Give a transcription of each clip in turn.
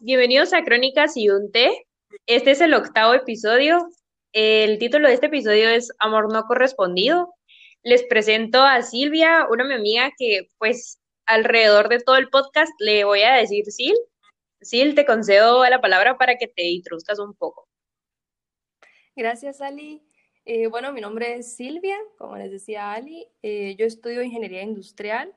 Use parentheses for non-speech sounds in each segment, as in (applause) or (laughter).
Bienvenidos a Crónicas y un té. Este es el octavo episodio. El título de este episodio es Amor no correspondido. Les presento a Silvia, una mi amiga que pues alrededor de todo el podcast le voy a decir Sil. Sil, te concedo la palabra para que te introduzcas un poco. Gracias, Ali. Eh, bueno, mi nombre es Silvia, como les decía Ali. Eh, yo estudio ingeniería industrial.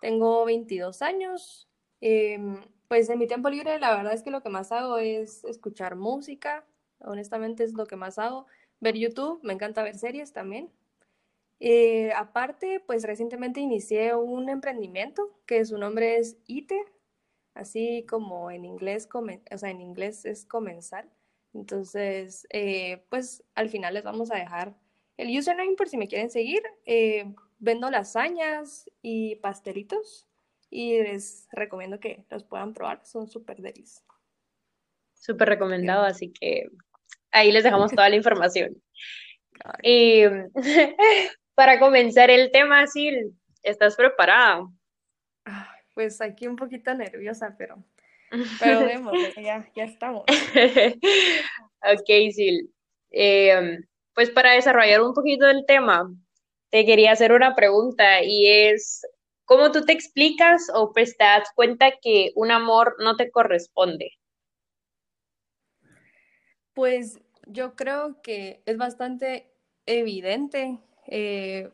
Tengo 22 años. Em, pues en mi tiempo libre la verdad es que lo que más hago es escuchar música, honestamente es lo que más hago, ver YouTube, me encanta ver series también. Eh, aparte, pues recientemente inicié un emprendimiento que su nombre es ITE, así como en inglés, o sea, en inglés es comenzar. Entonces, eh, pues al final les vamos a dejar el username por si me quieren seguir. Eh, vendo lasañas y pastelitos y les recomiendo que los puedan probar, son súper delis. Súper recomendado, así que ahí les dejamos toda la información. Y (laughs) para comenzar el tema, Sil, ¿estás preparada? Pues aquí un poquito nerviosa, pero, (laughs) pero vemos, ya, ya estamos. (laughs) ok, Sil. Em, pues para desarrollar un poquito el tema, te quería hacer una pregunta y es, ¿Cómo tú te explicas o pues te das cuenta que un amor no te corresponde? Pues yo creo que es bastante evidente eh,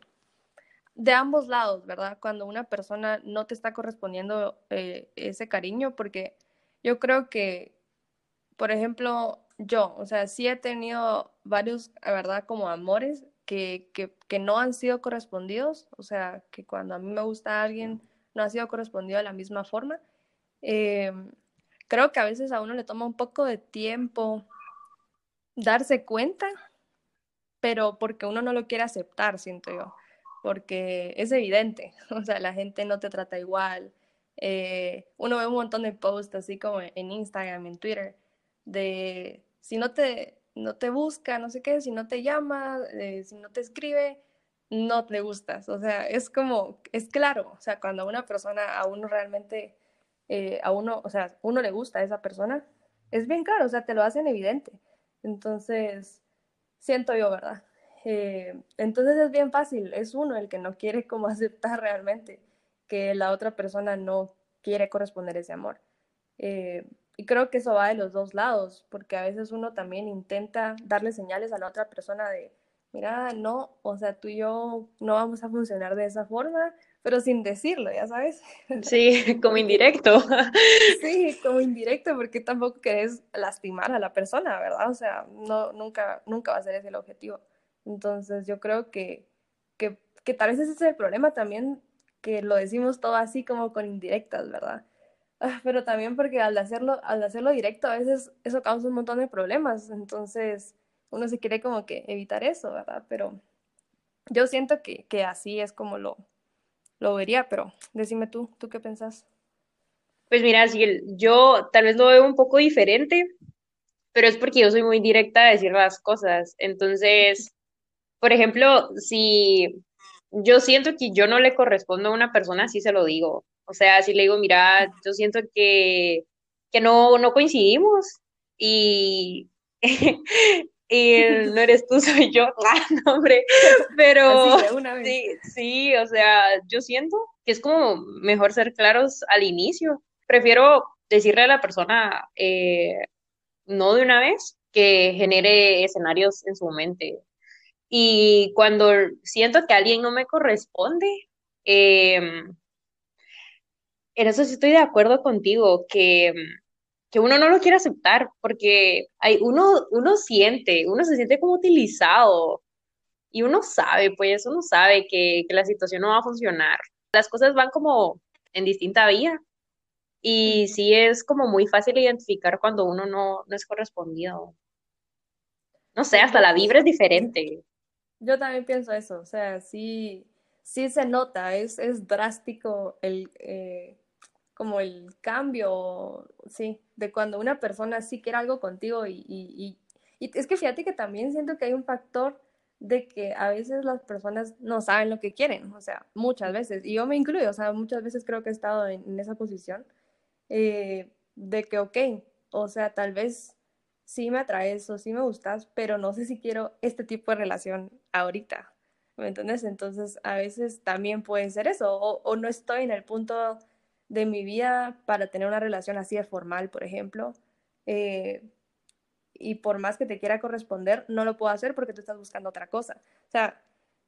de ambos lados, ¿verdad? Cuando una persona no te está correspondiendo eh, ese cariño, porque yo creo que, por ejemplo, yo, o sea, sí he tenido varios, ¿verdad? Como amores que, que, no han sido correspondidos, o sea, que cuando a mí me gusta alguien no ha sido correspondido de la misma forma. Eh, creo que a veces a uno le toma un poco de tiempo darse cuenta, pero porque uno no lo quiere aceptar, siento yo, porque es evidente, (laughs) o sea, la gente no te trata igual. Eh, uno ve un montón de posts así como en Instagram, en Twitter, de si no te, no te busca, no sé qué, si no te llama, eh, si no te escribe, no te gustas. O sea, es como, es claro, o sea, cuando a una persona, a uno realmente, eh, a uno, o sea, uno le gusta a esa persona, es bien claro, o sea, te lo hacen evidente. Entonces, siento yo, ¿verdad? Eh, entonces es bien fácil, es uno el que no quiere como (laughs) aceptar realmente que la otra persona no quiere corresponder ese amor. Y creo que eso va de los dos lados, porque a veces uno también intenta darle señales a la otra persona de, mira, no, o sea, tú y yo no vamos a funcionar de esa forma, pero sin decirlo, ya sabes. (laughs) Sí, como indirecto. (laughs) Sí, como indirecto, porque tampoco querés lastimar a la persona, ¿verdad? O sea, no, nunca, nunca va a ser ese el objetivo. Entonces, yo creo que, que, que tal vez ese es el problema también, que lo decimos todo así como con indirectas, ¿verdad? Ah, pero también porque al hacerlo, al hacerlo directo a veces eso causa un montón de problemas, entonces uno se quiere como que evitar eso, ¿verdad? Pero yo siento que, que así es como lo, lo vería, pero decime tú, ¿tú qué pensás? Pues mira, si yo tal vez lo veo un poco diferente, pero es porque yo soy muy directa a decir las cosas. Entonces, por ejemplo, si yo siento que yo no le correspondo a una persona, sí se lo digo. O sea, si le digo, mira, yo siento que, que no, no coincidimos y, (laughs) y no eres tú, (laughs) soy yo, (laughs) ah, no, hombre, pero sí, sí, o sea, yo siento que es como mejor ser claros al inicio. Prefiero decirle a la persona eh, no de una vez que genere escenarios en su mente. Y cuando siento que alguien no me corresponde, eh, en eso sí estoy de acuerdo contigo, que, que uno no lo quiere aceptar, porque hay, uno, uno siente, uno se siente como utilizado, y uno sabe, pues uno sabe que, que la situación no va a funcionar. Las cosas van como en distinta vía, y sí es como muy fácil identificar cuando uno no, no es correspondido. No sé, hasta la vibra es diferente. Yo también pienso eso, o sea, sí, sí se nota, es, es drástico el, eh, como el cambio, sí, de cuando una persona sí quiere algo contigo y, es que fíjate que también siento que hay un factor de que a veces las personas no saben lo que quieren, o sea, muchas veces, y yo me incluyo, o sea, muchas veces creo que he estado en, esa posición, eh, de que, ok, o sea, tal vez sí me atraes o sí me gustas, pero no sé si quiero este tipo de relación ahorita. ¿Me entiendes? Entonces, a veces también puede ser eso, o, no estoy en el punto de mi vida para tener una relación así de formal, por ejemplo. Eh, y por más que te quiera corresponder, no lo puedo hacer porque tú estás buscando otra cosa. O sea,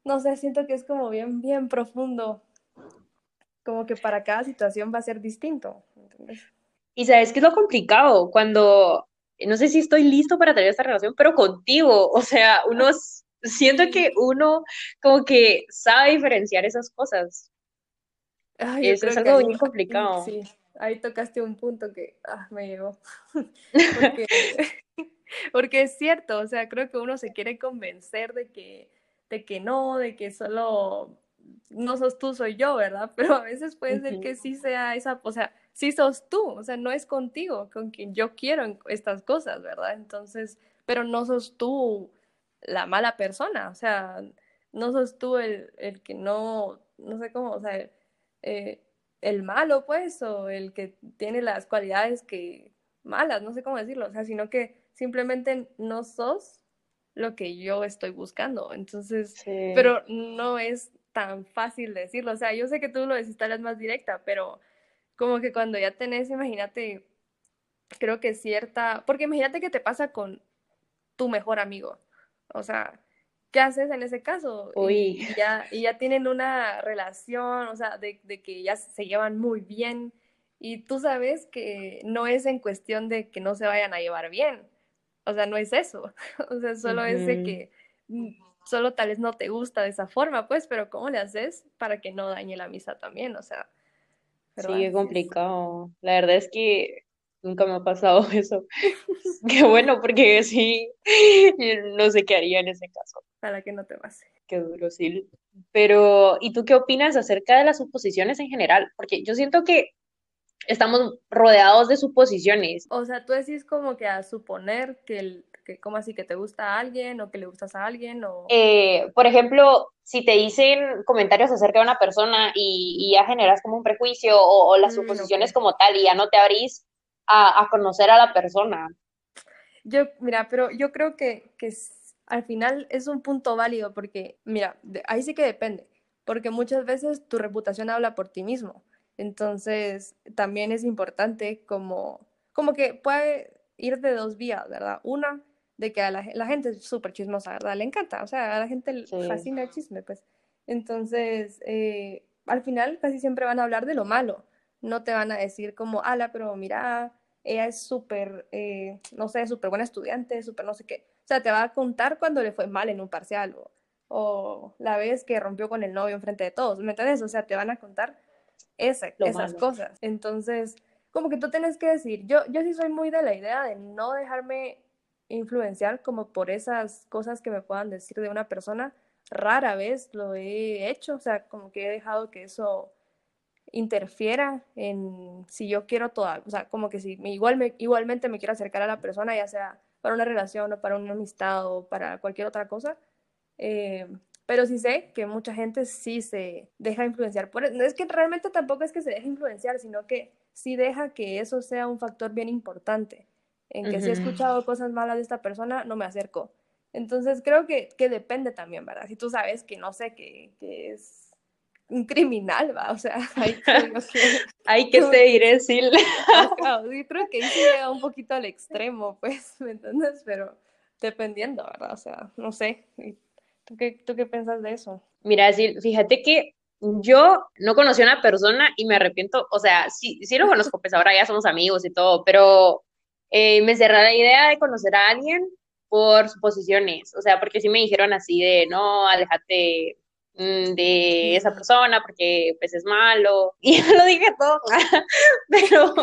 no sé, siento que es como bien, bien profundo. Como que para cada situación va a ser distinto. Y sabes que es lo complicado cuando, no sé si estoy listo para tener esta relación, pero contigo, o sea, uno, siento que uno como que sabe diferenciar esas cosas. Eso es algo bien complicado. Sí, ahí tocaste un punto que ah, me llegó. (laughs) (laughs) (laughs) porque es cierto, o sea, creo que uno se quiere convencer de que de que no, de que solo no sos tú, soy yo, ¿verdad? Pero a veces puede ser que sí sea esa, o sea, sí sos tú, o sea, no es contigo con quien yo quiero estas cosas, ¿verdad? Entonces, pero no sos tú la mala persona, o sea, no sos tú el, el que no, no sé cómo, o sea, eh, el malo, pues, o el que tiene las cualidades que malas, no sé cómo decirlo, o sea, sino que simplemente no sos lo que yo estoy buscando. Entonces, pero no es tan fácil decirlo. O sea, yo sé que tú lo decís tal vez más directa, pero como que cuando ya tenés, imagínate, creo que cierta, porque imagínate que te pasa con tu mejor amigo. O sea, ¿qué haces en ese caso? Y, ya, y ya tienen una relación, o sea, de, de que ya se llevan muy bien. Y tú sabes que no es en cuestión de que no se vayan a llevar bien, o sea, no es eso. (laughs) O sea, solo es de que mm, solo tal vez no te gusta de esa forma, pues, pero ¿cómo le haces para que no dañe la misa también? O sea. sí, es complicado. La verdad es que nunca me ha pasado (laughs) eso. (laughs) Qué bueno, porque sí, no sé qué haría en ese caso. Para que no te pase. Qué duro, sí. Pero, ¿y tú qué opinas acerca de las suposiciones en general? Porque yo siento que estamos rodeados de suposiciones. O sea, tú decís como que a suponer que, el, que como así que te gusta a alguien o que le gustas a alguien o... Eh, por ejemplo, si te dicen comentarios acerca de una persona y, ya generas como un prejuicio o, las mm, suposiciones como tal y ya no te abrís a, conocer a la persona. Yo, mira, pero yo creo que, que al final es un punto válido porque, mira, ahí sí que depende, porque muchas veces tu reputación habla por ti mismo. Entonces, también es importante como, como que puede ir de dos vías, ¿verdad? Una, de que a la, gente es súper chismosa, ¿verdad? Le encanta, o sea, a la gente le fascina el chisme, pues. Entonces, eh, al final casi siempre van a hablar de lo malo, no te van a decir como, ala, pero mira, ella es súper, eh, no sé, súper buena estudiante, súper no sé qué. O sea, te va a contar cuando le fue mal en un parcial o, o la vez que rompió con el novio enfrente de todos, ¿me entiendes? O sea, te van a contar esas cosas. Entonces, como que tú tienes que decir, yo, yo sí soy muy de la idea de no dejarme influenciar como por esas cosas que me puedan decir de una persona. Rara vez lo he hecho, o sea, como que he dejado que eso interfiera en si yo quiero toda, o sea, como que si igual me, igualmente me quiero acercar a la persona, ya sea para una relación o para una amistad o para cualquier otra cosa, eh, pero sí sé que mucha gente sí se deja influenciar por eso. Es que realmente tampoco es que se deje influenciar, sino que sí deja que eso sea un factor bien importante. En que si he escuchado cosas malas de esta persona, no me acerco. Entonces creo que, que depende también, ¿verdad? Si tú sabes que no sé, que, que es un criminal, va, o sea, (laughs) hay que, hay que seguir decir. Yo creo que ahí llega un poquito al extremo, pues, (laughs) ¿me entiendes? Pero dependiendo, ¿verdad? O sea, no sé, ¿Tú qué, ¿Tú qué piensas de eso? Mira, fíjate que yo no conocí a una persona y me arrepiento, o sea, sí, sí lo conozco, pues ahora ya somos amigos y todo, pero eh, me cerré la idea de conocer a alguien por suposiciones, o sea, porque sí me dijeron así de, no, aléjate Mm, de esa persona porque pues es malo. (laughs) Y yo lo dije todo (laughs) pero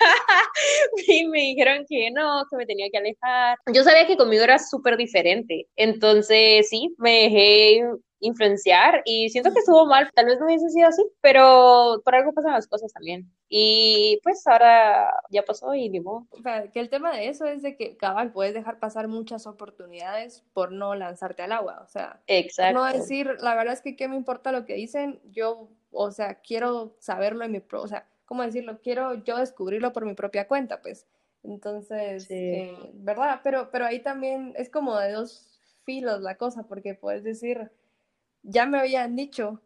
(laughs) y me dijeron que no que me tenía que alejar. Yo sabía que conmigo era súper diferente entonces sí me dejé influenciar y siento que estuvo mal, tal vez no hubiese sido así, pero por algo pasan las cosas también. Y pues ahora ya pasó y digo. O sea, que el tema de eso es de que cabal puedes dejar pasar muchas oportunidades por no lanzarte al agua, o sea, Exacto. no decir, la verdad es que qué me importa lo que dicen, yo, o sea, quiero saberlo en mi pro, o sea, ¿cómo decirlo? Quiero yo descubrirlo por mi propia cuenta, pues. Entonces, eh, ¿verdad? Pero, pero ahí también es como de dos filos la cosa, porque puedes decir, ya me habían dicho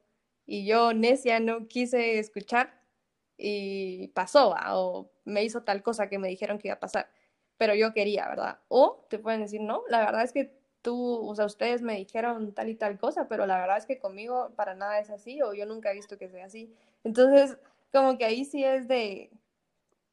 y yo necia no quise escuchar y pasó, o me hizo tal cosa que me dijeron que iba a pasar, pero yo quería, ¿verdad? O te pueden decir, no, la verdad es que tú, o sea, ustedes me dijeron tal y tal cosa, pero la verdad es que conmigo para nada es así, o yo nunca he visto que sea así. Entonces, como que ahí sí es de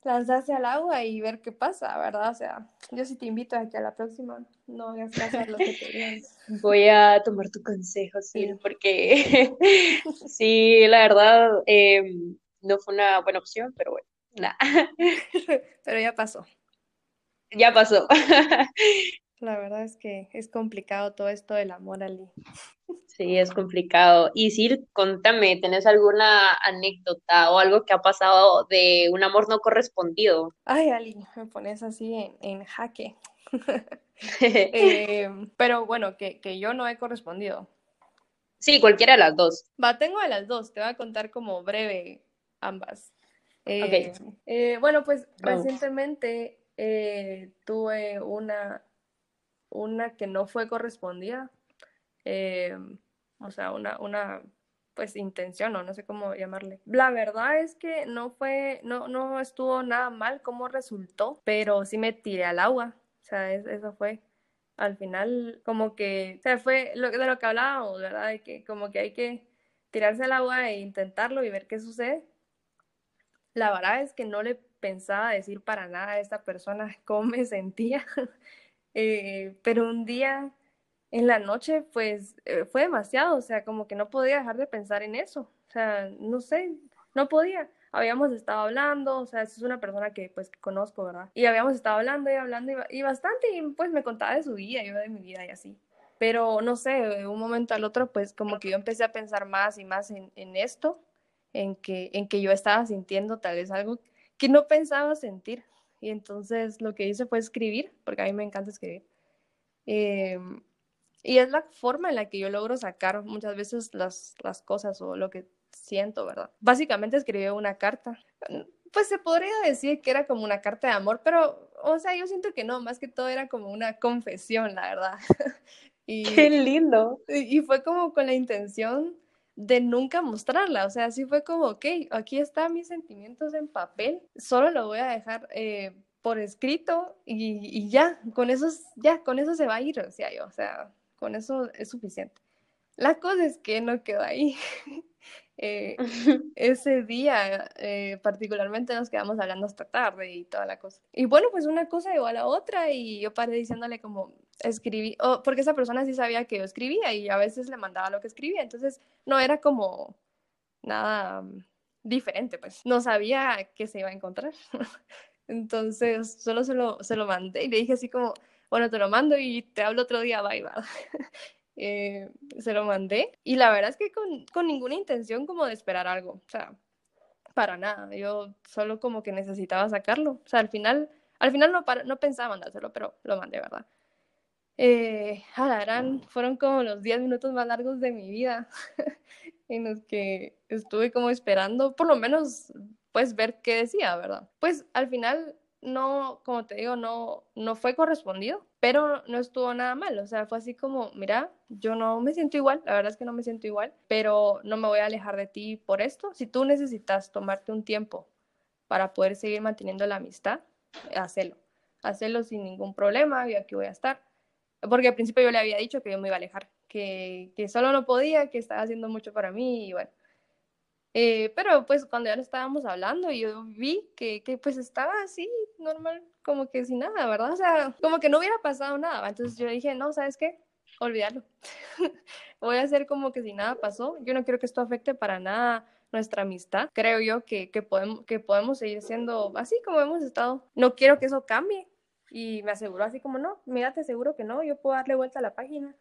lanzarse al agua y ver qué pasa, ¿verdad? O sea, yo sí te invito a que a la próxima no hagas caso a lo que te digan. (laughs) Voy a tomar tu consejo, sí, porque (laughs) sí, la verdad, em, no fue una buena opción, pero bueno, nada. (laughs) pero ya pasó. Ya pasó. (laughs) La verdad es que es complicado todo esto del amor, Ali. Sí, es complicado. Y Sir, contame, ¿tenés alguna anécdota o algo que ha pasado de un amor no correspondido? Ay, Ali, me pones así en, jaque. (laughs) Em, pero bueno, que, yo no he correspondido. Sí, cualquiera de las dos. Va, tengo de las dos, te voy a contar como breve ambas. Eh, eh, bueno, pues recientemente eh, tuve una una que no fue correspondida, eh, o sea, una, una pues intención o no sé cómo llamarle. La verdad es que no fue, no, no estuvo nada mal como resultó, pero sí me tiré al agua, o sea, eso fue. Al final, como que, o sea, fue lo, de lo que hablábamos, ¿verdad? De que como que hay que tirarse al agua e intentarlo y ver qué sucede. La verdad es que no le pensaba decir para nada a esta persona (laughs) cómo me sentía. (laughs) Eh, pero un día en la noche, pues eh, fue demasiado, o sea, como que no podía dejar de pensar en eso, o sea, no sé, no podía. Habíamos estado hablando, o sea, es una persona que pues conozco, ¿verdad? Y habíamos estado hablando y hablando y, bastante y pues me contaba de su vida, yo de mi vida y así. Pero no sé, de un momento al otro, pues como que yo empecé a pensar más y más en, en esto, en que, en que yo estaba sintiendo tal vez algo que no pensaba sentir. Y entonces lo que hice fue escribir, porque a mí me encanta escribir. Em, y es la forma en la que yo logro sacar muchas veces las, las cosas o lo que siento, ¿verdad? Básicamente escribí una carta. Pues se podría decir que era como una carta de amor, pero, o sea, yo siento que no, más que todo era como una confesión, la verdad. (laughs) y, Qué lindo. y fue como con la intención de nunca mostrarla. O sea, así fue como, ok, aquí están mis sentimientos en papel, solo lo voy a dejar eh, por escrito y, ya, con eso, ya, con eso se va a ir, decía yo, o sea, con eso es suficiente. La cosa es que no quedó ahí. (laughs) Eh, (laughs) ese día eh, particularmente nos quedamos hablando hasta tarde y toda la cosa. Y bueno, pues una cosa igual a la otra y yo paré diciéndole como escribí, porque esa persona sí sabía que yo escribía y a veces le mandaba lo que escribía, entonces no era como nada mm, diferente, pues no sabía que se iba a encontrar. (laughs) entonces solo se lo, se lo mandé y le dije así como, bueno, te lo mando y te hablo otro día, bye, bye. (laughs) Eh, se lo mandé y la verdad es que con, con, ninguna intención como de esperar algo, o sea, para nada, yo solo como que necesitaba sacarlo, o sea, al final, al final no, no pensaba mandárselo, pero lo mandé, ¿verdad? Eh, fueron como los 10 minutos más largos de mi vida (laughs) en los que estuve como esperando, por lo menos, pues ver qué decía, ¿verdad? Pues al final no, como te digo, no, no fue correspondido, pero no estuvo nada mal, o sea, fue así como, mira, yo no me siento igual, la verdad es que no me siento igual, pero no me voy a alejar de ti por esto. Si tú necesitas tomarte un tiempo para poder seguir manteniendo la amistad, hacelo, hacelo sin ningún problema, y aquí voy a estar. Porque al principio yo le había dicho que yo me iba a alejar, que, que solo no podía, que estaba haciendo mucho para mí y bueno, eh, pero pues cuando ya lo estábamos hablando, yo vi que, que, pues estaba así, normal, como que sin nada, ¿verdad? O sea, como que no hubiera pasado nada. Entonces yo dije, no, ¿sabes qué? Olvídalo. (laughs) Voy a hacer como que si nada pasó. Yo no quiero que esto afecte para nada nuestra amistad. Creo yo que, que, podemos, que podemos seguir siendo así como hemos estado. No quiero que eso cambie. Y me aseguró así como, no, mira, te aseguro que no, yo puedo darle vuelta a la página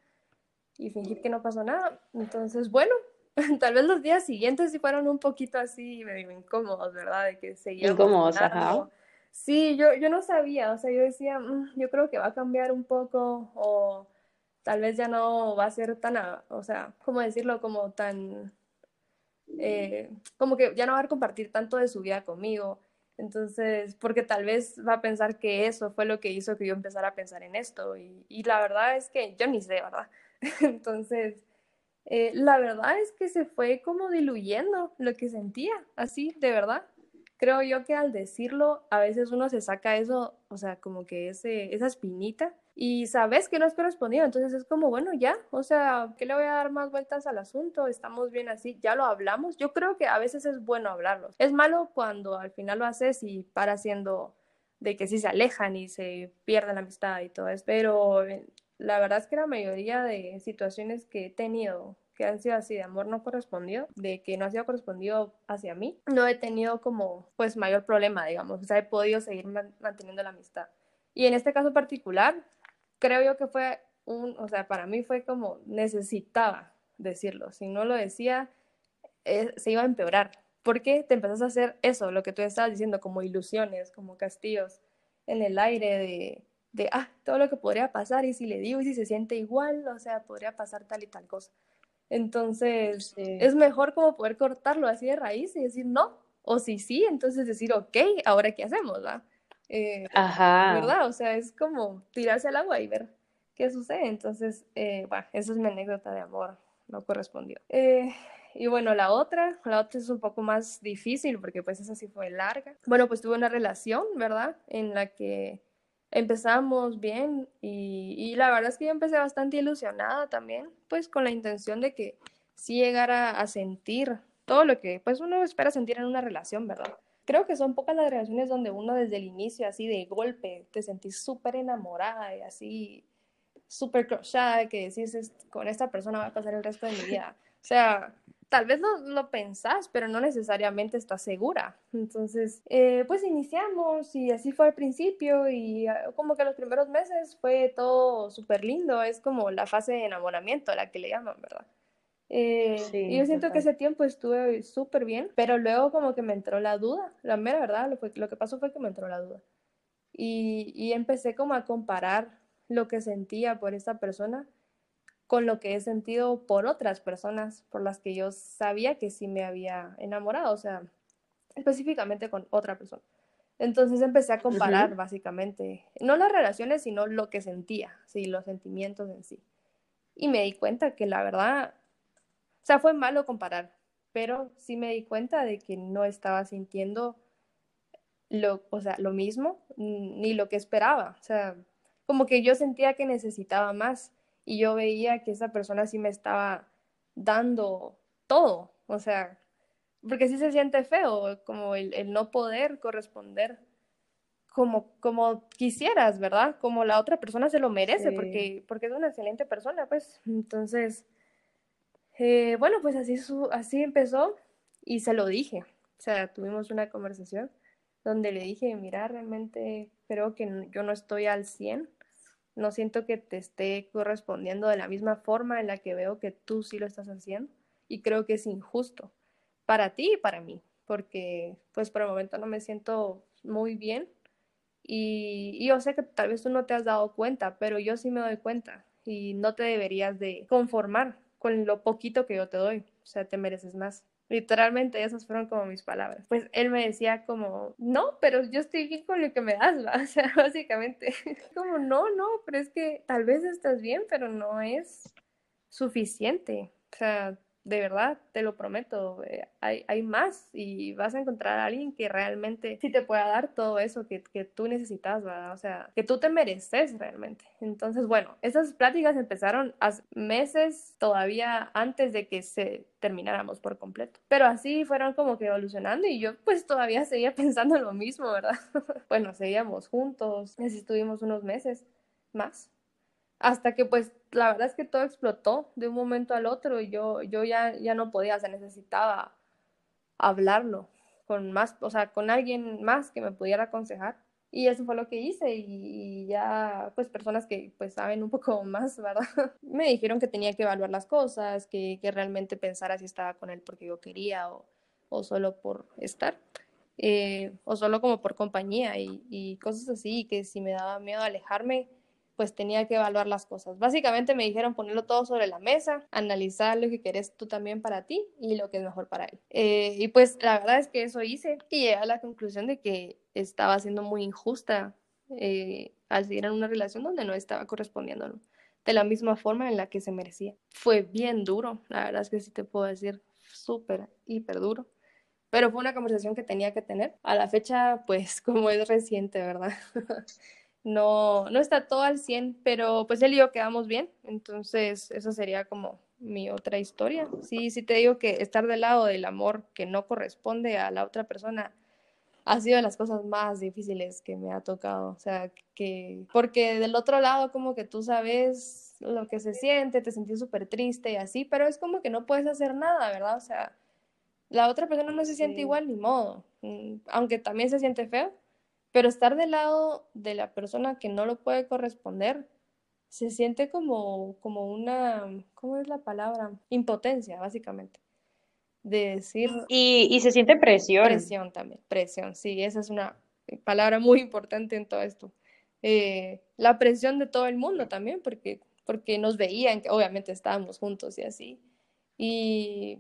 y fingir que no pasó nada. Entonces, bueno, (laughs) tal vez los días siguientes sí fueron un poquito así medio incómodos, ¿verdad? De que seguíamos. Incómodos, ajá. Sí, yo, yo no sabía, o sea, yo decía, mm, yo creo que va a cambiar un poco o tal vez ya no va a ser tan, o sea, ¿cómo decirlo? Como tan eh, como que ya no va a compartir tanto de su vida conmigo. Entonces, porque tal vez va a pensar que eso fue lo que hizo que yo empezara a pensar en esto. Y, la verdad es que yo ni sé, ¿verdad? (laughs) Entonces, eh, la verdad es que se fue como diluyendo lo que sentía, así, de verdad. Creo yo que al decirlo, a veces uno se saca eso, o sea, como que ese, esa espinita y sabes que no es correspondido, entonces es como, bueno, ya, o sea, ¿qué le voy a dar más vueltas al asunto? Estamos bien así, ya lo hablamos. Yo creo que a veces es bueno hablarlo. Es malo cuando al final lo haces y para siendo de que sí se alejan y se pierde la amistad y todo eso, pero la verdad es que la mayoría de situaciones que he tenido que han sido así de amor no correspondido, de que no ha sido correspondido hacia mí, no he tenido como pues mayor problema, digamos, o sea, he podido seguir manteniendo la amistad. Y en este caso particular, creo yo que fue un, o sea, para mí fue como necesitaba decirlo, si no lo decía, eh, se iba a empeorar, porque te empezás a hacer eso, lo que tú estabas diciendo, como ilusiones, como castillos en el aire de de, ah, todo lo que podría pasar y si le digo y si se siente igual, o sea, podría pasar tal y tal cosa. Entonces, es mejor como poder cortarlo así de raíz y decir no, o si sí, entonces decir, ok, ahora qué hacemos, ¿va? Eh, Ajá. ¿Verdad? O sea, es como tirarse al agua y ver qué sucede. Entonces, eh, bueno, esa es mi anécdota de amor, no correspondió. Eh, y bueno, la otra, la otra es un poco más difícil porque pues esa sí fue larga. Bueno, pues tuve una relación, ¿verdad? En la que empezamos bien y, la verdad es que yo empecé bastante ilusionada también, pues con la intención de que sí llegara a sentir todo lo que pues uno espera sentir en una relación, ¿verdad? Creo que son pocas las relaciones donde uno desde el inicio así de golpe te sentís súper enamorada y así súper crochada que decís con esta persona va a pasar el resto de mi vida. O sea, tal vez lo, lo pensás, pero no necesariamente estás segura. Entonces, eh, pues iniciamos y así fue al principio y ah, como que los primeros meses fue todo súper lindo, es como la fase de enamoramiento, la que le llaman, ¿verdad? Eh, y yo siento que ese tiempo estuve súper bien, pero luego como que me entró la duda, la mera verdad, lo, lo que pasó fue que me entró la duda. Y, y empecé como a comparar lo que sentía por esta persona con lo que he sentido por otras personas por las que yo sabía que sí me había enamorado, o sea, específicamente con otra persona. Entonces empecé a comparar básicamente, no las relaciones, sino lo que sentía, sí, los sentimientos en sí. Y me di cuenta que la verdad, sea, fue malo comparar, pero sí me di cuenta de que no estaba sintiendo lo, o sea, lo mismo ni lo que esperaba. O sea, como que yo sentía que necesitaba más y yo veía que esa persona sí me estaba dando todo, o sea, porque sí se siente feo, como el, no poder corresponder como, como quisieras, ¿verdad? Como la otra persona se lo merece, porque, porque es una excelente persona, pues. Entonces, eh, bueno, pues así, así empezó y se lo dije. O sea, tuvimos una conversación donde le dije, mira, realmente creo que yo no estoy al 100 no siento que te esté correspondiendo de la misma forma en la que veo que tú sí lo estás haciendo y creo que es injusto para ti y para mí, porque pues por el momento no me siento muy bien y, yo sé que tal vez tú no te has dado cuenta, pero yo sí me doy cuenta y no te deberías de conformar con lo poquito que yo te doy, o sea, te mereces más. Literalmente esas fueron como mis palabras. Pues él me decía como, no, pero yo estoy bien con lo que me das. (laughs) O sea, básicamente, (laughs) como, no, no, pero es que tal vez estás bien, pero no es suficiente. O sea, de verdad, te lo prometo, eh, hay, hay, más y vas a encontrar a alguien que realmente sí te pueda dar todo eso que, que tú necesitas, ¿verdad? O sea, que tú te mereces realmente. Entonces, bueno, esas pláticas empezaron hace meses todavía antes de que se termináramos por completo. Pero así fueron como que evolucionando y yo pues todavía seguía (laughs) pensando lo mismo, ¿verdad? (laughs) bueno, seguíamos juntos, así estuvimos unos meses más hasta que pues la verdad es que todo explotó de un momento al otro y yo, yo ya, ya no podía, se necesitaba hablarlo con más, o sea, con alguien más que me pudiera aconsejar. Y eso fue lo que hice y, ya pues personas que pues saben un poco (laughs) más, ¿verdad? me dijeron que tenía que evaluar las cosas, que, que realmente pensara si estaba con él porque yo quería o, o solo por estar. Eh, o solo como por compañía y, y cosas así, que si me daba miedo alejarme, pues tenía que evaluar las cosas. Básicamente me dijeron ponerlo todo sobre la mesa, analizar lo que querés tú también para ti y lo que es mejor para él. Eh, y pues la verdad es que eso hice y llegué a la conclusión de que estaba siendo muy injusta eh, al seguir en una relación donde no estaba correspondiendo de la misma forma en la que se merecía. Fue bien duro, la verdad es que sí te puedo decir, súper, hiper duro. Pero fue una conversación que tenía que tener. A la fecha, pues (laughs) como es reciente, ¿verdad? (laughs) no, no está todo al 100, pero pues él y yo quedamos bien, entonces eso sería como mi otra historia. Sí, sí te digo que estar del lado del amor que no corresponde a la otra persona ha sido de las cosas más difíciles que me ha tocado, o sea, que porque del otro lado como que tú sabes lo que se siente, te sentís súper triste y así, pero es como que no puedes hacer nada, ¿verdad? O sea, la otra persona no se siente igual ni modo, mm, aunque también se siente feo, pero estar del lado de la persona que no lo puede corresponder se siente como, como una, ¿cómo es la palabra? Impotencia, básicamente. De decir... Y, y se siente presión. Presión también, presión, sí, esa es una palabra muy importante en todo esto. Eh, la presión de todo el mundo también, porque, porque nos veían, que obviamente estábamos juntos y así. Y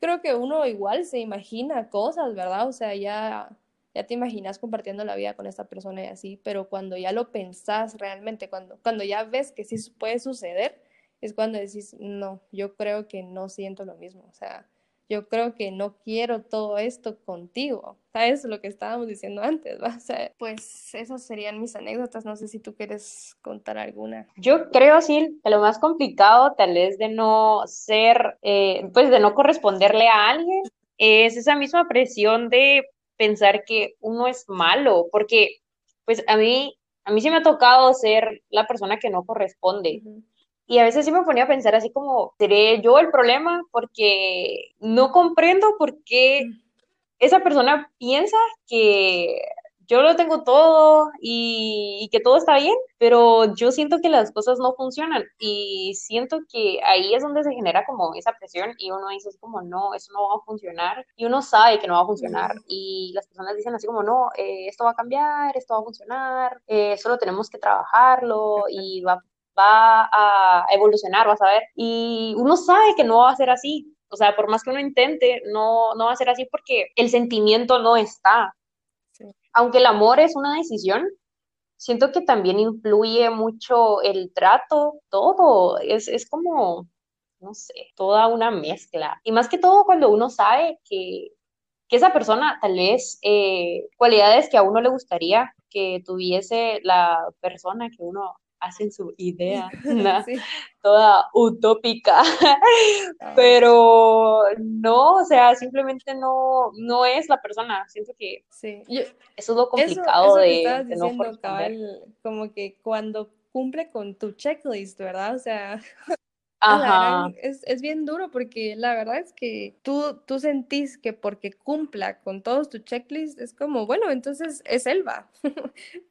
creo que uno igual se imagina cosas, ¿verdad? O sea, ya ya te imaginas compartiendo la vida con esta persona y así, pero cuando ya lo pensás realmente, cuando, cuando ya ves que sí puede suceder, es cuando decís, no, yo creo que no siento lo mismo, o sea, yo creo que no quiero todo esto contigo. ¿Sabes lo que estábamos diciendo antes? ¿va? Pues esas serían mis anécdotas. No sé si tú quieres contar alguna. Yo creo, sí, que lo más complicado tal vez de no ser, eh, pues de no corresponderle a alguien, es esa misma presión de pensar que uno es malo, porque pues a mí, a mí sí me ha tocado ser la persona que no corresponde. Y a veces sí me ponía a pensar así como, ¿seré yo el problema? Porque no comprendo por qué esa persona piensa que yo lo tengo todo y, que todo está bien, pero yo siento que las cosas no funcionan y siento que ahí es donde se genera como esa presión y uno dice como, no, eso no va a funcionar y uno sabe que no va a funcionar y las personas dicen así como, no, eh, esto va a cambiar, esto va a funcionar, eh, solo tenemos que trabajarlo y va, va a evolucionar, vas a ver, y uno sabe que no va a ser así. O sea, por más que uno intente, no, no va a ser así porque el sentimiento no está aunque el amor es una decisión, siento que también influye mucho el trato, todo, es, es como, no sé, toda una mezcla. Y más que todo cuando uno sabe que, que esa persona tal vez eh, cualidades que a uno le gustaría que tuviese la persona que uno hacen su idea, (laughs) toda utópica, (laughs) ah. pero no, o sea, simplemente no, no es la persona. Siento que sí. eso es lo complicado de, no como que cuando cumple con tu checklist, ¿verdad? O sea, (laughs) Es, es, bien duro porque la verdad es que tú, tú sentís que porque cumpla con todos tus checklists es como, bueno, entonces es Elba,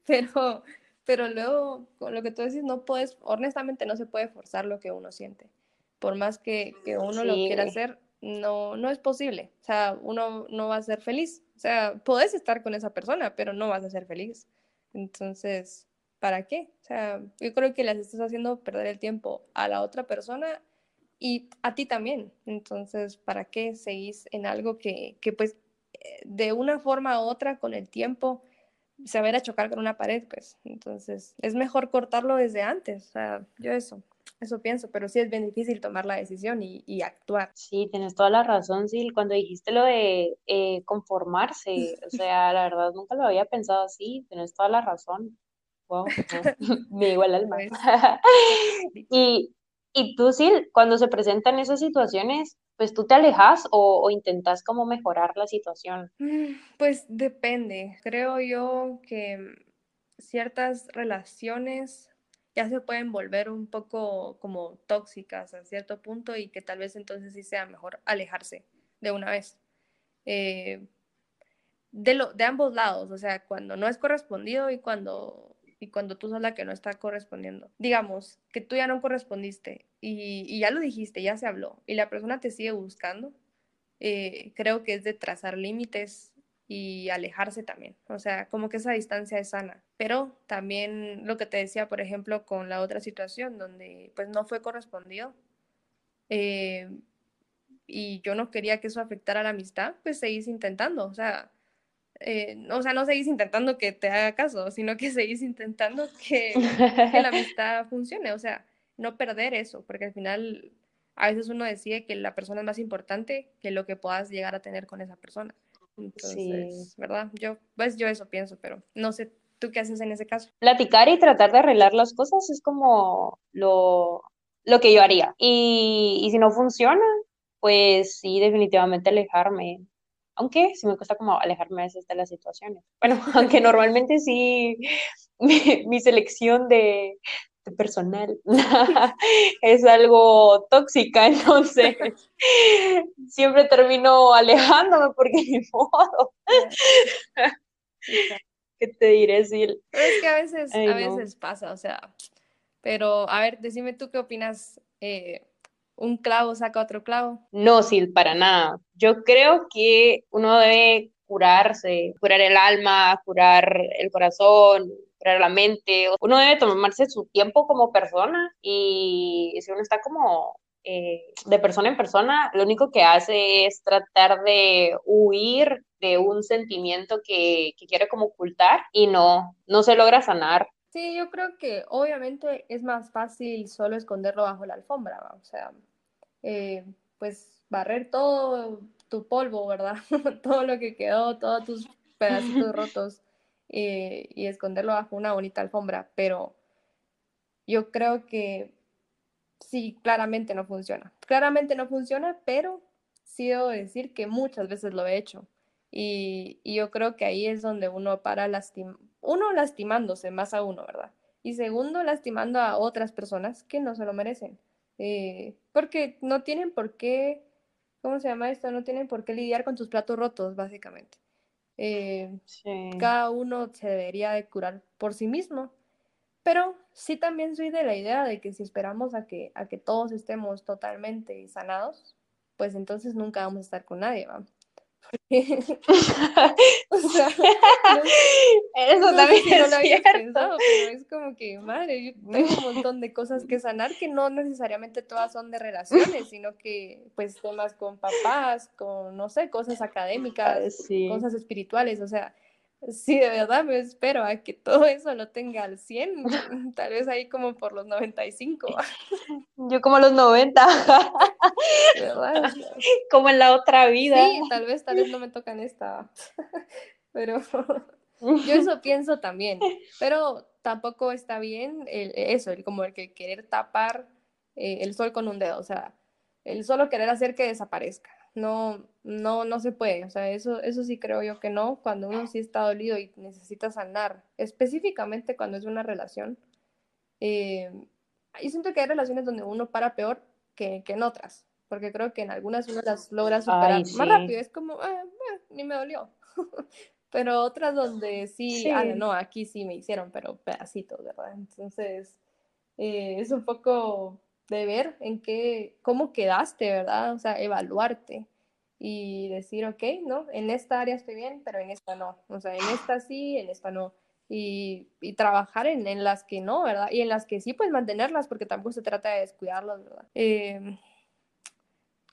pero pero luego, con lo que tú decís, no puedes, honestamente no se puede forzar lo que uno siente. Por más que, que uno lo quiera hacer, no, no es posible. O sea, uno no va a ser feliz. O sea, puedes estar con esa persona, pero no vas a ser feliz. Entonces, ¿para qué? O sea, yo creo que les estás haciendo perder el tiempo a la otra persona y a ti también. Entonces, ¿para qué seguís en algo que, que pues, eh, de una forma u otra, con el tiempo, se va a chocar con una pared, pues. Entonces, es mejor cortarlo desde antes. O sea, yo eso, eso pienso, pero sí es bien difícil tomar la decisión y, y actuar. Sí, tienes toda la razón, Sil. Cuando dijiste lo de eh, conformarse, o sea, la verdad nunca lo había pensado así, tienes toda la razón. Wow, (laughs) me digo el alma. Pues, (laughs) y, y tú, Sil, cuando se presentan esas situaciones, pues tú te alejas o, intentas como mejorar la situación? Mm, pues depende. Creo yo que ciertas relaciones ya se pueden volver un poco como tóxicas a cierto punto y que tal vez entonces sí sea mejor alejarse de una vez. Eh, de, lo, de ambos lados, o sea, cuando no es correspondido y cuando y cuando tú sos la que no está correspondiendo. Digamos que tú ya no correspondiste y, ya lo dijiste, ya se habló y la persona te sigue buscando, eh, creo que es de trazar límites y alejarse también. O sea, como que esa distancia es sana. Pero también lo que te decía, por ejemplo, con la otra situación donde pues no fue correspondido eh, y yo no quería que eso afectara la amistad, pues seguís intentando. O sea, eh, o sea, no seguís intentando que te haga caso, sino que (laughs) seguís intentando que, que la (laughs) amistad funcione. O sea, no perder eso, porque al final a veces uno decide que la persona es más importante que lo que puedas llegar a tener con esa persona. Entonces, ¿verdad? Yo, pues yo eso pienso, pero no sé, ¿tú qué haces en ese caso? Platicar y tratar de arreglar las cosas es como lo, lo que yo haría. Y, y si no funciona, pues sí, definitivamente alejarme. Aunque sí me cuesta como alejarme a veces de las situaciones. Bueno, (laughs) aunque normalmente sí, (laughs) mi, mi selección de, personal (laughs) es algo tóxica, entonces siempre termino alejándome porque ni modo. ¿Qué te diré, Sil? es que a veces, a veces pasa, o sea, pero a ver, decime tú qué opinas. Eh, ¿Un clavo saca otro clavo? No, Sil, para nada. Yo creo que uno debe curarse, curar el alma, curar el corazón, la mente. Uno debe tomarse su tiempo como persona y si uno está como eh, de persona en persona, lo único que hace es tratar de huir de un sentimiento que, que quiere como ocultar y no, no se logra sanar. Sí, yo creo que obviamente es más fácil solo esconderlo bajo la alfombra, o sea, eh, pues barrer todo tu polvo, ¿verdad? (laughs) todo lo que quedó, todos tus pedacitos (laughs) rotos eh, y esconderlo bajo una bonita alfombra, pero yo creo que sí, claramente no funciona. Claramente no funciona, pero sí debo decir que muchas veces lo he hecho. Y, yo creo que ahí es donde uno para lastim uno lastimándose más a uno, ¿verdad? Y segundo, lastimando a otras personas que no se lo merecen. Eh, porque no tienen por qué, ¿cómo se llama esto? No tienen por qué lidiar con sus platos rotos, básicamente. Eh, cada uno se debería de curar por sí mismo. Pero sí también soy de la idea de que si esperamos a que, a que todos estemos totalmente sanados, pues entonces nunca vamos a estar con nadie, ¿va? (laughs) (laughs) eso también es lo había pensado, pero es como que, madre, yo tengo un montón de cosas que sanar que no necesariamente todas son de relaciones, sino que pues temas con papás, con, no sé, cosas académicas, cosas espirituales, o sea, Sí, de verdad me espero a que todo eso lo tenga al 100, (laughs) tal vez ahí como por los 95. (laughs) Yo como los 90. (laughs) ¿Verdad? Como en la otra vida. Sí, tal vez, tal vez no me tocan esta. Pero (laughs) yo eso pienso también. Pero tampoco está bien el, eso, el como el que querer tapar eh, el sol con un dedo, o sea, el solo querer hacer que desaparezca no, no, no se puede. O sea, eso, eso sí creo yo que no. Cuando uno sí está dolido y necesita sanar, específicamente cuando es una relación. Eh, yo siento que hay relaciones donde uno para peor que, que en otras, porque creo que en algunas uno las logra superar más rápido. Es como, ah, ni me dolió. (laughs) pero otras donde sí, Ah, no, aquí sí me hicieron, pero pedacitos, ¿verdad? Entonces, eh, es un poco de ver en qué, cómo quedaste, ¿verdad? O sea, evaluarte y decir, ok, no, en esta área estoy bien, pero en esta no. O sea, en esta sí, en esta no. Y, y trabajar en, en, las que no, ¿verdad? Y en las que sí, pues mantenerlas, porque tampoco se trata de descuidarlas, ¿verdad? Eh,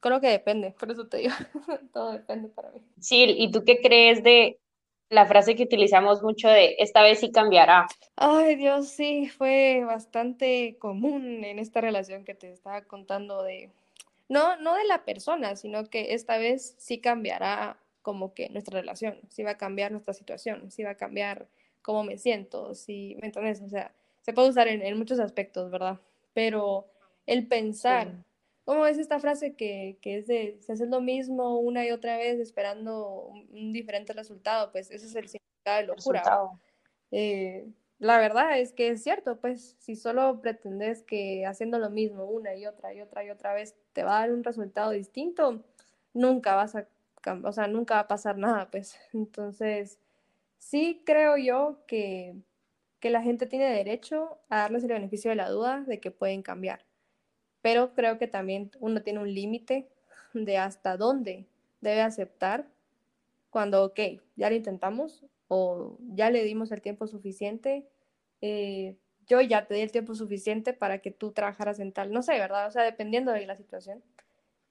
creo que depende, por eso te digo, (laughs) todo depende para mí. Sí, ¿y tú qué crees de la frase que utilizamos mucho de esta vez sí cambiará. Ay, Dios, sí, fue bastante común en esta relación que te estaba contando de, no, no de la persona, sino que esta vez sí cambiará como que nuestra relación, sí va a cambiar nuestra situación, sí va a cambiar cómo me siento, sí, ¿me entiendes? O sea, se puede usar en, muchos aspectos, ¿verdad? Pero el pensar... ¿Cómo es esta frase que, que, es de si haces lo mismo una y otra vez esperando un, diferente resultado? Pues ese es el significado de locura. Eh, la verdad es que es cierto, pues si solo pretendes que haciendo lo mismo una y otra y otra y otra vez te va a dar un resultado distinto, nunca vas a, o sea, nunca va a pasar nada, pues. Entonces, sí creo yo que, que la gente tiene derecho a darles el beneficio de la duda de que pueden cambiar pero creo que también uno tiene un límite de hasta dónde debe aceptar cuando, ok, ya lo intentamos o ya le dimos el tiempo suficiente, eh, yo ya te di el tiempo suficiente para que tú trabajaras en tal, no sé, ¿verdad? O sea, dependiendo de la situación.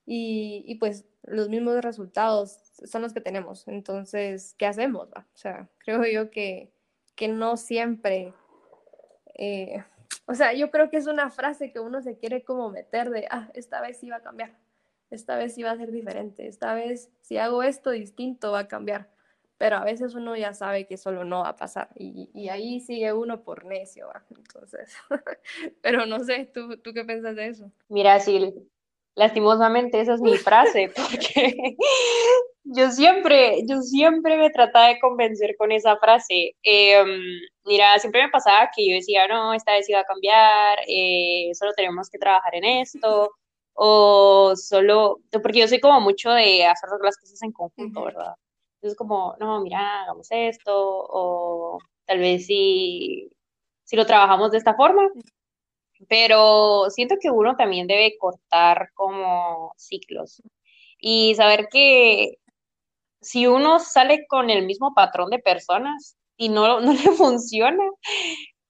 Y, y pues los mismos resultados son los que tenemos. Entonces, ¿qué hacemos? O sea, (laughs) creo yo que, que no siempre... Eh, o sea, yo creo que es una frase que uno se quiere como meter de, ah, esta vez sí va a cambiar, esta vez sí va a ser diferente, esta vez si hago esto distinto va a cambiar, pero a veces uno ya sabe que solo no va a pasar y, y ahí sigue uno por necio, ¿va? entonces, (laughs) pero no sé, ¿tú, ¿tú qué piensas de eso? Mira, sí, lastimosamente esa es mi frase, (laughs) porque yo siempre, yo siempre me trataba de convencer con esa frase. Eh, mira, siempre me pasaba que yo decía, no, esta vez iba a cambiar, eh, solo tenemos que trabajar en esto, o solo, porque yo soy como mucho de hacer las cosas en conjunto, ¿verdad? Entonces como, no, mira, hagamos esto, o tal vez si, si lo trabajamos de esta forma, pero siento que uno también debe cortar como ciclos y saber que si uno sale con el mismo patrón de personas y no, (laughs) no le funciona,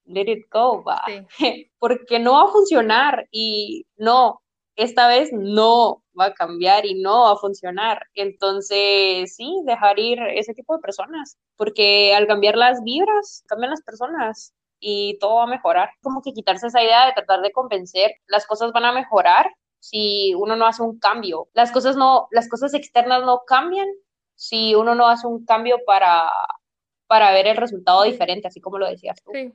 let it go, va. (laughs) Porque no va a funcionar y no, esta vez no va a cambiar y no va a funcionar. Entonces, sí, dejar ir ese tipo de personas, porque al cambiar las vibras, cambian las personas y todo va a mejorar. Como que quitarse esa idea de tratar de convencer, las cosas van a mejorar si uno no hace un cambio. Las cosas no, las cosas externas no cambian si uno no hace un cambio para, para ver el resultado diferente, así como lo decías tú. Sí,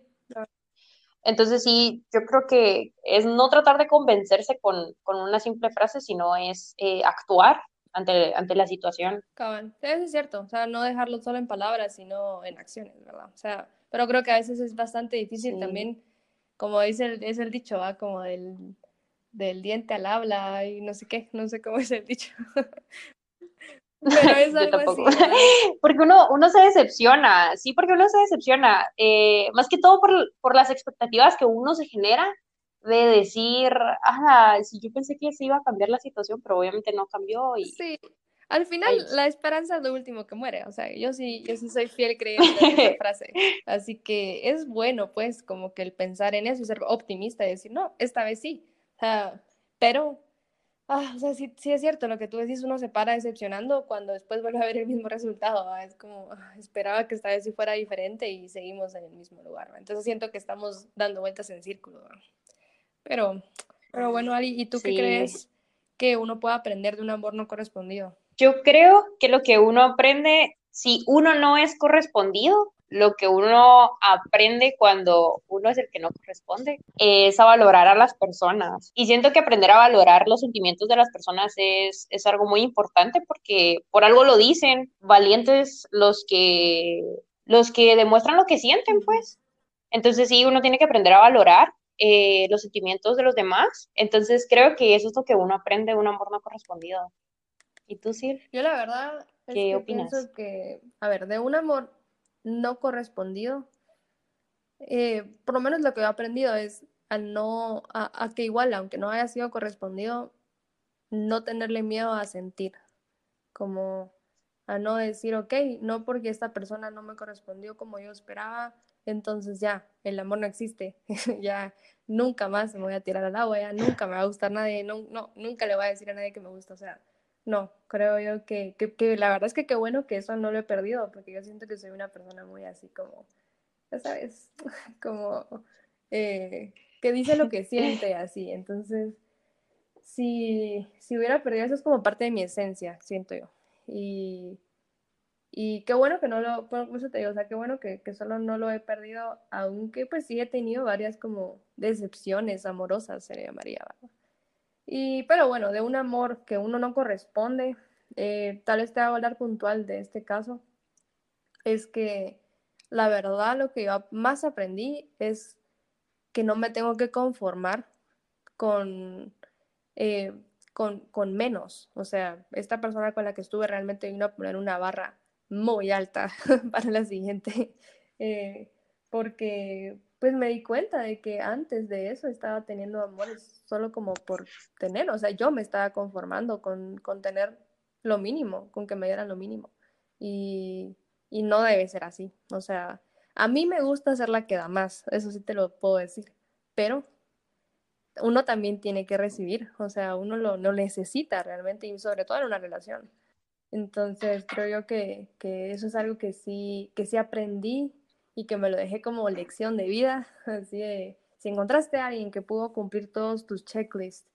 Entonces sí, yo creo que es no tratar de convencerse con, con una simple frase, sino es eh, actuar ante, ante la situación. Cabal, eso es cierto, o sea, no dejarlo solo en palabras, sino en acciones, ¿verdad? O sea, pero creo que a veces es bastante difícil también, como dice el, es el dicho, ¿va? Como del, del diente al habla y no sé qué, no sé cómo es el dicho. (laughs) Pero (laughs) es algo así, (laughs) porque uno, uno se decepciona, sí, porque uno se decepciona, eh, más que todo por, por, las expectativas que uno se genera de decir, ah, si yo pensé que se iba a cambiar la situación, pero obviamente no cambió. Y... Sí, al final la esperanza es lo último que muere, o sea, yo sí, yo sí soy fiel creyente de esa (laughs) frase, así que es bueno, pues, como que el pensar en eso y ser optimista y decir, no, esta vez sí, pero Ah, o sea, sí, sí, es cierto, lo que tú decís, uno se para decepcionando cuando después vuelve a ver el mismo (laughs) resultado, es como, ah, esperaba que esta vez sí fuera diferente y seguimos en el mismo lugar, entonces siento que estamos dando vueltas en círculo, pero, pero bueno, Ali, ¿y tú qué crees que uno puede aprender de un amor no correspondido? Yo creo que lo que uno aprende, si uno no es correspondido, lo que uno aprende cuando uno es el que no corresponde es a valorar a las personas. Y siento que aprender a valorar los sentimientos de las personas es, es algo muy importante porque por algo lo dicen, valientes los que, los que demuestran lo que sienten, pues. Entonces sí, uno tiene que aprender a valorar eh, los sentimientos de los demás. Entonces creo que eso es lo que uno aprende de un amor no correspondido. ¿Y tú, Sil? Yo la verdad ¿Qué opinas? pienso que, a ver, de un amor no correspondido, eh, por lo menos lo que he aprendido es a no, a, que igual, aunque no haya sido correspondido, no tenerle miedo a sentir, como a no decir, ok, no porque esta persona no me correspondió como yo esperaba, entonces ya, el amor no existe, (laughs) ya nunca más me voy a tirar al agua, ya nunca me va a gustar nadie, no, no, nunca le voy a decir a nadie que me gusta, o sea, no, creo yo que, que, la verdad es que qué bueno que eso no lo he perdido, porque yo siento que soy una persona muy así como, ya sabes, (laughs) como eh, que dice lo que siente así. Entonces, si, si hubiera perdido eso es como parte de mi esencia, siento yo. Y, y qué bueno que no lo, por eso te digo, o sea, qué bueno que, que, solo no lo he perdido, aunque pues sí he tenido varias como decepciones amorosas, se le llamaría, ¿verdad? Y, pero bueno, de un amor que uno no corresponde, eh, tal vez te hago hablar puntual de este caso, es que la verdad lo que yo más aprendí es que no me tengo que conformar con, eh, con, con, menos. O sea, esta persona con la que estuve realmente vino a poner una barra muy alta (laughs) para la siguiente, eh, porque pues me di cuenta de que antes de eso estaba teniendo amores solo como por tener, o sea, yo me estaba conformando con, con tener lo mínimo, con que me dieran lo mínimo. y, y no debe ser así. O sea, a mí me gusta ser la que da más, eso sí te lo puedo decir, pero uno también tiene que recibir, o sea, uno lo, lo necesita realmente y sobre todo en una relación. Entonces, creo yo que, que, eso es algo que sí, que sí aprendí y que me lo dejé como lección de vida, (laughs) así de, si encontraste a alguien que pudo cumplir todos tus checklists,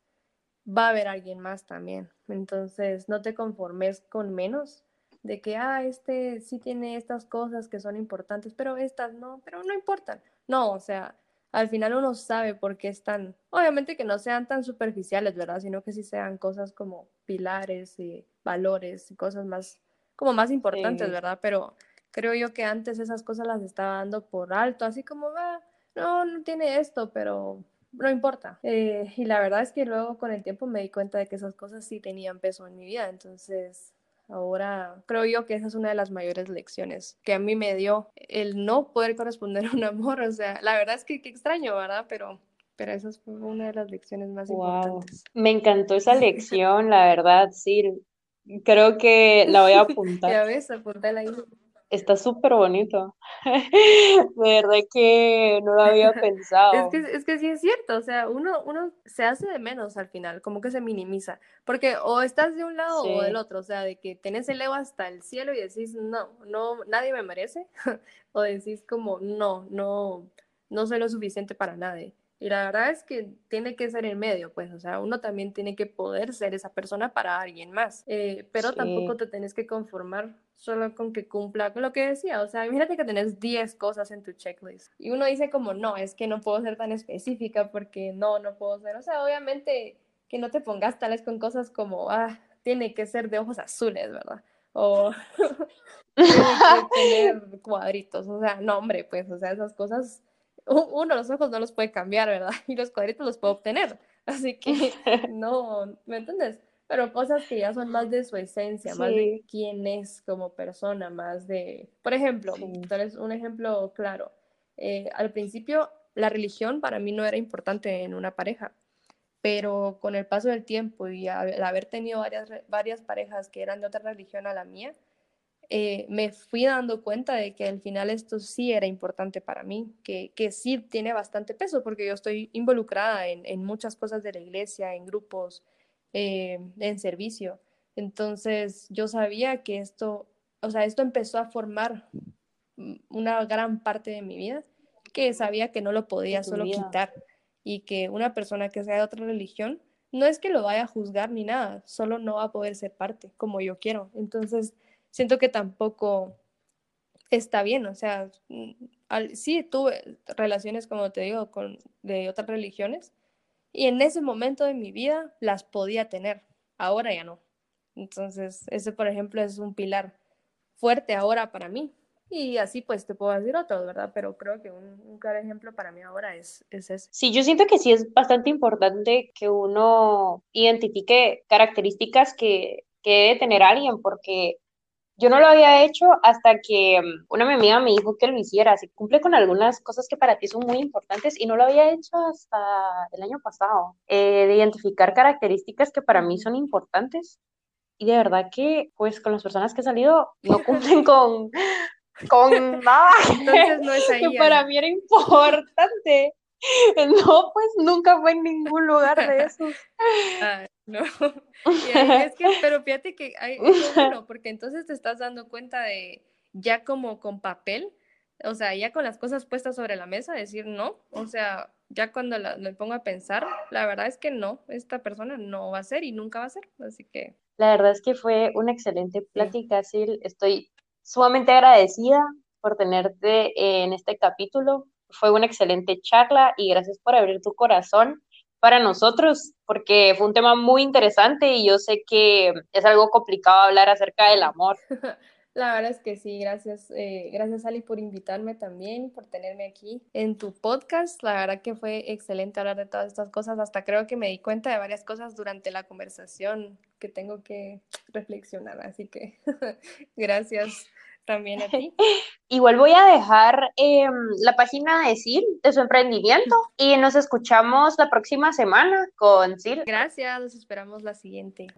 va a haber alguien más también. Entonces, no te conformes con menos de que, ah, este sí tiene estas cosas que son importantes, pero estas no, pero no importan. No, o sea, al final uno sabe por qué están, obviamente que no sean tan superficiales, ¿verdad? Sino que sí sean cosas como pilares y valores y cosas más, como más importantes, ¿verdad? Pero creo yo que antes esas cosas las estaba dando por alto, así como, va, no, no tiene esto, pero no importa. Eh, y la verdad es que luego con el tiempo me di cuenta de que esas cosas sí tenían peso en mi vida, entonces Ahora creo yo que esa es una de las mayores lecciones que a mí me dio el no poder corresponder a un amor. O sea, la verdad es que qué extraño, ¿verdad? Pero, pero esa fue una de las lecciones más importantes. Me encantó esa (laughs) lección, la verdad, sí. Creo que la voy a (laughs) apuntar. ya ves, apuntala ahí. Está súper bonito. (laughs) De verdad que no lo había (laughs) pensado. es, que, es que sí es cierto, o sea, uno, uno se hace de menos al final, como que se minimiza, porque o estás de un lado o del otro, o sea, de que tenés el ego hasta el cielo y decís, no, no, nadie me merece, (laughs) o decís como, no, no, no soy lo suficiente para nadie. Y la verdad es que tiene que ser en medio, pues, o sea, uno también tiene que poder ser esa persona para alguien más, eh, pero tampoco te tienes que conformar solo con que cumpla con lo que decía, o sea, imagínate que tenés 10 cosas en tu checklist y uno dice como, no, es que no puedo ser tan específica porque no, no puedo ser, o sea, obviamente que no te pongas tales con cosas como, ah, tiene que ser de ojos azules, ¿verdad? O (laughs) (laughs) tiene que tener cuadritos, o sea, no, hombre, pues, o sea, esas cosas uno los ojos no los puede cambiar, ¿verdad? (laughs) Y los cuadritos los puede obtener. Así que (laughs) no, ¿me entiendes? Pero cosas que ya son más de su esencia, más de quién es como persona, más de, por ejemplo, sí. un ejemplo claro. Eh, al principio, la religión para mí no era importante en una pareja, pero con el paso del tiempo y al haber tenido varias, varias parejas que eran de otra religión a la mía, eh, me fui dando cuenta de que al final esto sí era importante para mí, que, que sí tiene bastante peso, porque yo estoy involucrada en, en muchas cosas de la iglesia, en grupos, eh, en servicio. Entonces yo sabía que esto, o sea, esto empezó a formar una gran parte de mi vida, que sabía que no lo podía solo quitar y que una persona que sea de otra religión, no es que lo vaya a juzgar ni nada, solo no va a poder ser parte como yo quiero. Entonces, siento que tampoco está bien, o sea, mm, sí tuve relaciones, como te digo, con, de otras religiones, y en ese momento de mi vida las podía tener, ahora ya no. Entonces, ese, por ejemplo, es un pilar fuerte ahora para mí. Y así pues te puedo decir otros, ¿verdad? Pero creo que un, un claro ejemplo para mí ahora es, es ese. Sí, yo siento que sí es bastante importante que uno identifique características que, que debe tener alguien, porque yo no lo había hecho hasta que mm, una amiga me dijo que lo hiciera, así cumple con algunas cosas que para ti son muy importantes y no lo había hecho hasta el año pasado, eh, de identificar características que para mí son importantes y de verdad que pues con las personas que he salido no (laughs) cumplen con, con nada (laughs) Entonces no es ahí, que para mí era importante. (laughs) No, pues nunca fue en ningún lugar de eso. No. (laughs) es que, pero fíjate que hay, es bueno, porque entonces te estás dando cuenta de ya como con papel, o sea, ya con las cosas puestas sobre la mesa, decir no, o sea, ya cuando me pongo a pensar, la verdad es que no, esta persona no va a ser y nunca va a ser, así que... La verdad es que fue una excelente plática, Sil, estoy sumamente agradecida por tenerte en este capítulo, fue una excelente charla y gracias por abrir tu corazón para nosotros, porque fue un tema muy interesante y yo sé que es algo complicado hablar acerca del amor. (laughs) La verdad es que sí, gracias, eh, gracias Ali por invitarme también, por tenerme aquí en tu podcast. La verdad que fue excelente hablar de todas estas cosas. Hasta creo que me di cuenta de varias cosas durante la conversación que tengo que reflexionar. Así que (laughs) gracias también a ti. (laughs) Igual voy a dejar em, la página de Sil, de su emprendimiento, y nos escuchamos la próxima semana con Sil. Gracias, nos esperamos la siguiente.